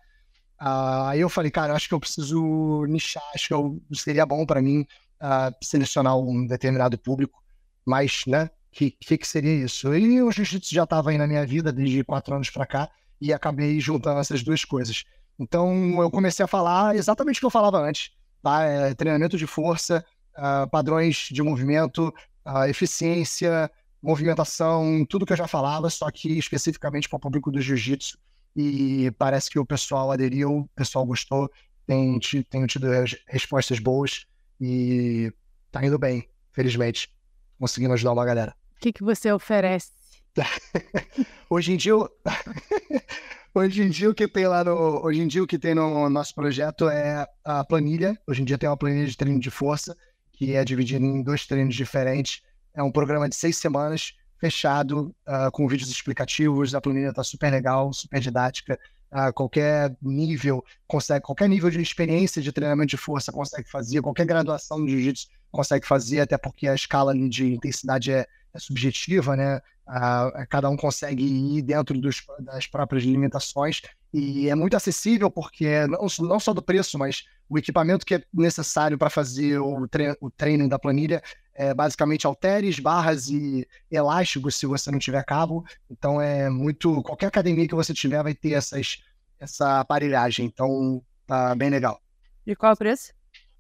Ah, aí eu falei, cara, acho que eu preciso nichar, acho que eu, seria bom para mim uh, selecionar um determinado público, mas, né, que, que, que seria isso? E o jiu-jitsu já estava aí na minha vida desde quatro anos para cá e acabei juntando essas duas coisas. Então eu comecei a falar exatamente o que eu falava antes, tá? É, treinamento de força, uh, padrões de movimento, uh, eficiência, movimentação, tudo que eu já falava, só que especificamente para o público do jiu-jitsu. E parece que o pessoal aderiu, o pessoal gostou, tem, tem tido respostas boas. E tá indo bem, felizmente. Conseguindo ajudar uma galera. O que, que você oferece? <laughs> hoje em dia, <laughs> hoje em dia o que tem lá no, hoje em dia o que tem no nosso projeto é a planilha. Hoje em dia tem uma planilha de treino de força que é dividida em dois treinos diferentes. É um programa de seis semanas fechado uh, com vídeos explicativos. A planilha está super legal, super didática a qualquer nível, consegue, qualquer nível de experiência de treinamento de força consegue fazer, qualquer graduação de jiu-jitsu consegue fazer, até porque a escala de intensidade é, é subjetiva, né? A, cada um consegue ir dentro dos, das próprias limitações e é muito acessível porque não, não só do preço, mas o equipamento que é necessário para fazer o, tre o treino da planilha é basicamente halteres, barras e elásticos se você não tiver cabo. Então é muito. Qualquer academia que você tiver vai ter essas, essa aparelhagem. Então tá bem legal. E qual é o preço?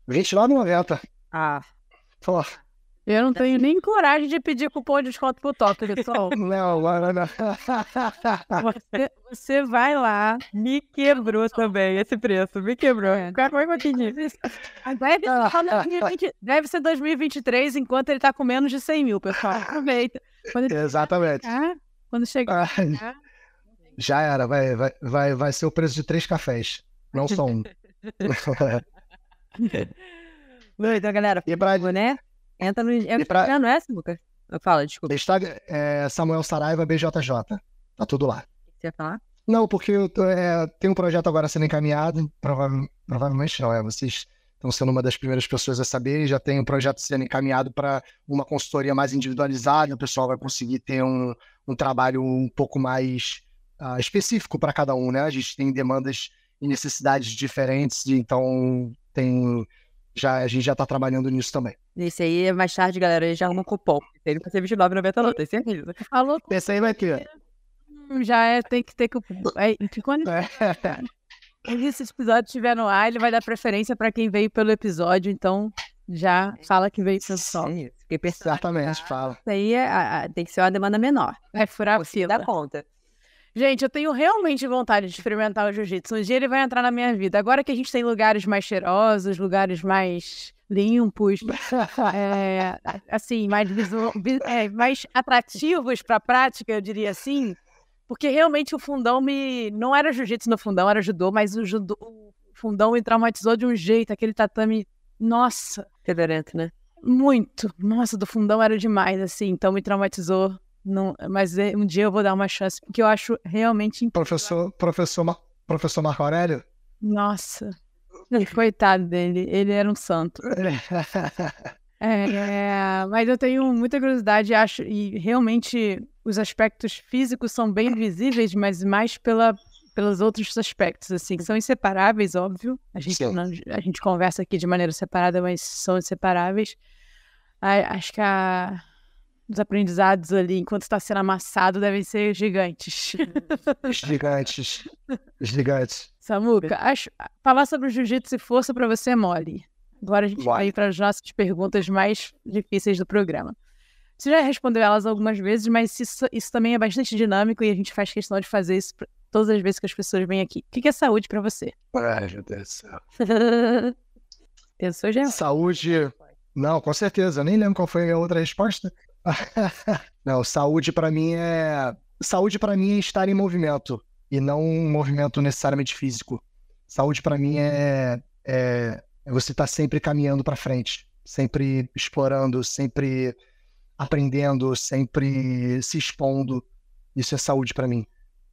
R$29,90. Ah. Pô. Eu não tenho nem coragem de pedir cupom de desconto pro top, pessoal. <laughs> não, não, não. <laughs> Você, você vai lá, me quebrou também esse preço, me quebrou. Como é que eu te disse? Deve, ser, <laughs> deve ser 2023, enquanto ele tá com menos de 100 mil, pessoal. Aproveita. Exatamente. Chegar, quando chegar. Já era, vai, vai, vai, vai ser o preço de três cafés, não só um. Então, galera, e pra, né? Entra no. É pra- não é, Samuca? Fala, desculpa. É Samuel Saraiva BJJ. Tá tudo lá. Você ia falar? Não, porque eu tô, é, tem um projeto agora sendo encaminhado, prova- provavelmente não, é, vocês estão sendo uma das primeiras pessoas a saber, já tem um projeto sendo encaminhado para uma consultoria mais individualizada, o pessoal vai conseguir ter um, um trabalho um pouco mais ah, específico para cada um, né? A gente tem demandas e necessidades diferentes, então tem já a gente já está trabalhando nisso também. Esse aí é mais tarde, galera. Ele já arruma um cupom. Ele vai ser R$29,90 não, tem certeza. Falou, Esse aí vai ter. já é, tem que ter que. É, que quando É. <laughs> quando esse episódio estiver no ar, ele vai dar preferência para quem veio pelo episódio, então já fala que veio pelo sol. Isso. Fiquei pensando. Exatamente, fala. Isso aí é, a- a- tem que ser uma demanda menor. Vai furar a Você fila. dá conta. Gente, eu tenho realmente vontade de experimentar o jiu-jitsu. Um dia ele vai entrar na minha vida. Agora que a gente tem lugares mais cheirosos, lugares mais limpos, é, assim, mais, visu- vi- é, mais atrativos para a prática, eu diria assim. Porque realmente o fundão me. Não era jiu-jitsu no fundão, era judô, mas o, judô, o fundão me traumatizou de um jeito. Aquele tatame. Nossa, Fedorento, né? muito. Nossa, do fundão era demais, assim. Então me traumatizou. Não, mas é, um dia eu vou dar uma chance, porque eu acho realmente incrível. Professor, professor, professor Marco Aurélio? Nossa, coitado dele, ele era um santo. <laughs> É, mas eu tenho muita curiosidade, acho, e realmente os aspectos físicos são bem visíveis, mas mais pela, pelos outros aspectos, assim, que são inseparáveis, óbvio. A gente, não- a gente conversa aqui de maneira separada, mas são inseparáveis. A- acho que a- os aprendizados ali, enquanto está sendo amassado, devem ser gigantes. Gigantes. Gigantes. Samuca, acho, falar sobre jiu-jitsu e força para você é mole. Agora a gente vai para as nossas perguntas mais difíceis do programa. Você já respondeu elas algumas vezes, mas isso, isso também é bastante dinâmico e a gente faz questão de fazer isso todas as vezes que as pessoas vêm aqui. O que é saúde para você? Ai, meu Deus do céu. <laughs> Pensou já? Saúde. Não, com certeza. Eu nem lembro qual foi a outra resposta. Não, saúde pra mim é. Saúde pra mim é estar em movimento e não um movimento necessariamente físico. Saúde pra mim é, é, é você estar sempre caminhando pra frente, sempre explorando, sempre aprendendo, sempre se expondo. Isso é saúde pra mim.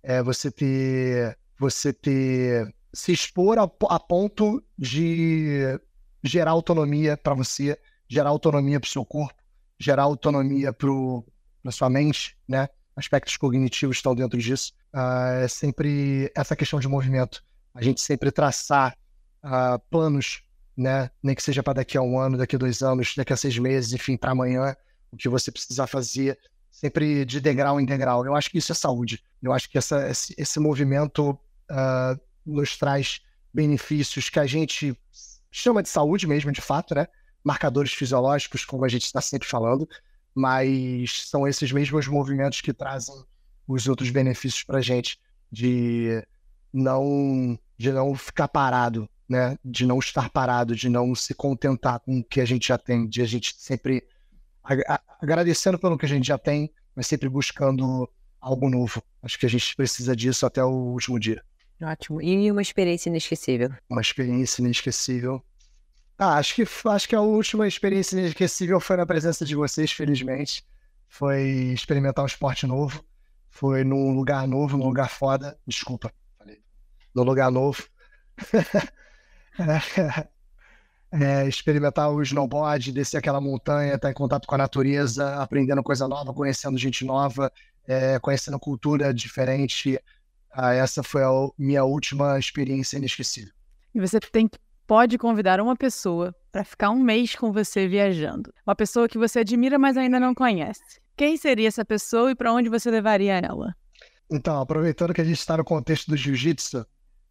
É você ter, você ter se expor a, a ponto de gerar autonomia para você, gerar autonomia para o seu corpo, gerar autonomia para sua mente, né? Aspectos cognitivos estão dentro disso. Ah, é sempre essa questão de movimento. A gente sempre traçar ah, planos, né? Nem que seja para daqui a um ano, daqui a dois anos, daqui a seis meses, enfim, para amanhã, o que você precisar fazer, sempre de degrau em degrau. Eu acho que isso é saúde. Eu acho que essa, esse, esse movimento ah, nos traz benefícios que a gente chama de saúde mesmo, de fato, né? Marcadores fisiológicos, como a gente está sempre falando, mas são esses mesmos movimentos que trazem os outros benefícios para a gente de não de não ficar parado, né? De não estar parado, de não se contentar com o que a gente já tem, de a gente sempre agradecendo pelo que a gente já tem, mas sempre buscando algo novo. Acho que a gente precisa disso até o último dia. Ótimo. E uma experiência inesquecível. Uma experiência inesquecível. Ah, acho que, acho que a última experiência inesquecível foi na presença de vocês, felizmente. Foi experimentar um esporte novo. Foi num lugar novo, num lugar foda. Desculpa, falei. Num lugar novo. <laughs> É, experimentar o snowboard, descer aquela montanha, estar em contato com a natureza, aprendendo coisa nova, conhecendo gente nova, é, conhecendo cultura diferente. Ah, essa foi a minha última experiência inesquecível. E você tem que pode convidar uma pessoa para ficar um mês com você viajando. Uma pessoa que você admira, mas ainda não conhece. Quem seria essa pessoa e para onde você levaria ela? Então, aproveitando que a gente está no contexto do jiu-jitsu,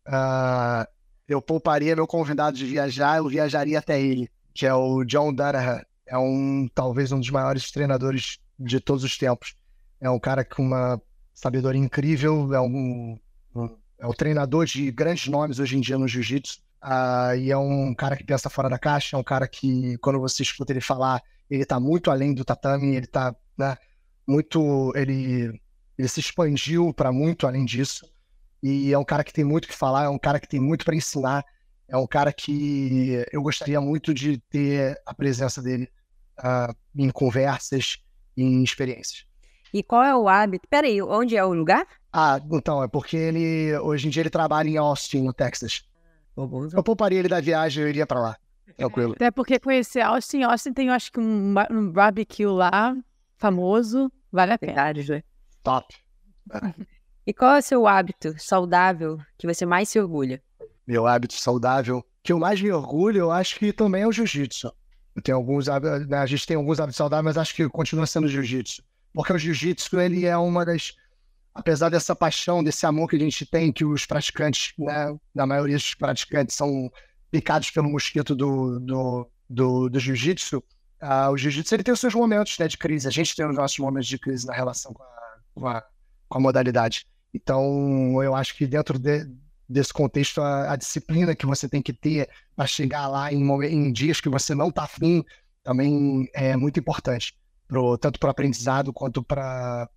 ah, eu pouparia meu convidado de viajar, eu viajaria até ele, que é o John Danaher. É um, talvez um dos maiores treinadores de todos os tempos. É um cara com uma sabedoria incrível, é um, um- é um treinador de grandes nomes hoje em dia no jiu-jitsu. Ah, e é um cara que pensa fora da caixa, é um cara que, quando você escuta ele falar, ele está muito além do tatame, ele está né, muito. Ele ele se expandiu para muito além disso. E é um cara que tem muito o que falar, é um cara que tem muito para ensinar, é um cara que eu gostaria muito de ter a presença dele uh, em conversas, em experiências. E qual é o hábito? Peraí, onde é o lugar? Ah, então, é porque ele hoje em dia ele trabalha em Austin, no Texas. Eu pouparia ele da viagem, eu iria para lá. Tranquilo. Até porque conhecer Austin, Austin tem, eu acho que um, um barbecue lá, famoso, vale a pena. Verdade, né? Top. E qual é o seu hábito saudável que você mais se orgulha? Meu hábito saudável que eu mais me orgulho, eu acho que também é o jiu-jitsu. Eu tenho alguns hábitos, né, a gente tem alguns hábitos saudáveis, mas acho que continua sendo o jiu-jitsu. Porque o jiu-jitsu, ele é uma das apesar dessa paixão, desse amor que a gente tem, que os praticantes, né, na maioria dos praticantes são picados pelo mosquito do, do, do, do jiu-jitsu, uh, o jiu-jitsu ele tem os seus momentos né, de crise. A gente tem os nossos momentos de crise na relação com a, com a, com a modalidade. Então, eu acho que dentro de, desse contexto, a, a, disciplina que você tem que ter para chegar lá em, em, dias que você não está afim também é muito importante, pro, tanto para o aprendizado quanto para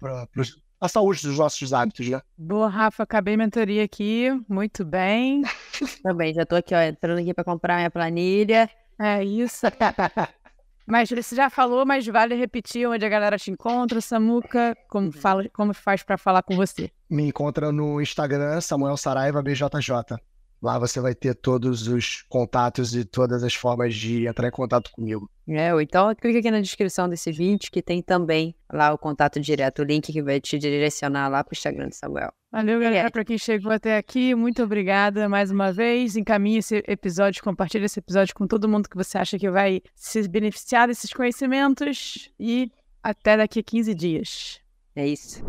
a saúde dos nossos hábitos, né? Boa, Rafa, acabei a mentoria aqui, muito bem. <laughs> Também, já estou aqui, ó, entrando aqui para comprar minha planilha. É isso. mas você já falou, mas vale repetir onde a galera te encontra, Samuca, como, uhum. fala, como faz para falar com você? Me encontra no Instagram, Samuel Saraiva BJJ. Lá você vai ter todos os contatos e todas as formas de entrar em contato comigo. É, ou então clica aqui na descrição desse vídeo que tem também lá o contato direto, o link que vai te direcionar lá para o Instagram do Samuel. Valeu, galera, é. para quem chegou até aqui. Muito obrigada mais uma vez. Encaminhe esse episódio, compartilhe esse episódio com todo mundo que você acha que vai se beneficiar desses conhecimentos. E até daqui a 15 dias. É isso.